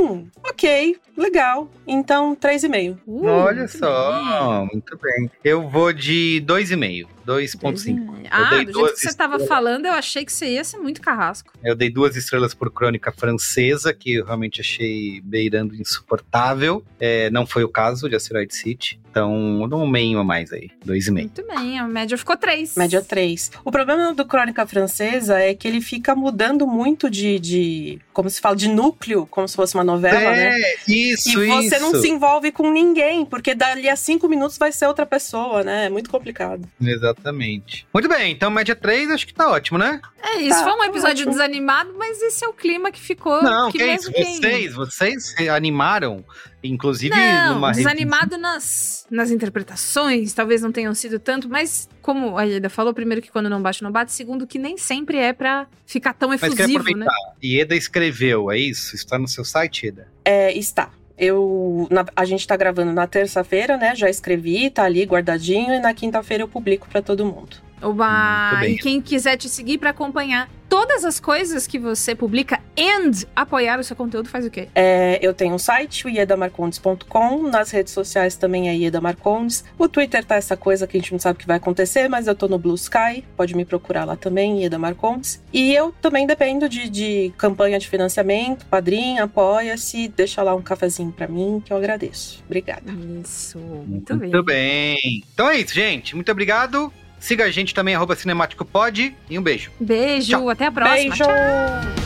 hum, ok, legal. Então, 3,5. Uh, Olha só, bem. muito bem. Eu vou de 2,5. 2,5. Eu Ah, dei do jeito que você tava estrelas. falando, eu achei que você ia ser muito carrasco. Eu dei duas estrelas por Crônica Francesa, que eu realmente achei beirando insuportável. É, não foi o caso de Asteroid City. Então, eu dou um meio a mais aí. 2,5. Muito bem, a média ficou três. Média 3. O problema do Crônica Francesa é que ele fica mudando muito de, de. Como se fala, de núcleo, como se fosse uma novela, né? É, isso, E você isso. não se envolve com ninguém, porque dali a cinco minutos vai ser outra pessoa, né? É muito complicado. Exatamente. Muito bem, então média 3 acho que tá ótimo, né? É isso, Tá, foi um tá episódio ótimo. desanimado, mas esse é o clima que ficou. Não, que que mesmo isso, vocês, vocês animaram, inclusive Não, numa desanimado nas, nas interpretações, talvez não tenham sido tanto, mas como a Ieda falou, primeiro que quando não bate, não bate, segundo que nem sempre é pra ficar tão Mas efusivo, aproveitar. né? Ieda escreveu, é isso? Está no seu site, Ieda? É, está. Eu, na- a gente tá gravando na terça-feira, né? Já escrevi, tá ali guardadinho, e na quinta-feira eu publico pra todo mundo. Oba! Bem. E quem quiser te seguir pra acompanhar todas as coisas que você publica and apoiar o seu conteúdo, faz o quê? É, eu tenho um site, o iedamarcondes.com, nas redes sociais também é Ieda Marcondes. O Twitter tá essa coisa que a gente não sabe o que vai acontecer, mas eu tô no Blue Sky, pode me procurar lá também, Ieda Marcondes. E eu também dependo de, de campanha de financiamento, padrinho, apoia-se, deixa lá um cafezinho pra mim, que eu agradeço. Obrigada. Isso, muito, Muito bem. Então é isso, gente. Muito obrigado. Siga a gente também, arroba cinemáticopod. E um beijo. Beijo, Tchau. até a próxima. Beijo! Tchau.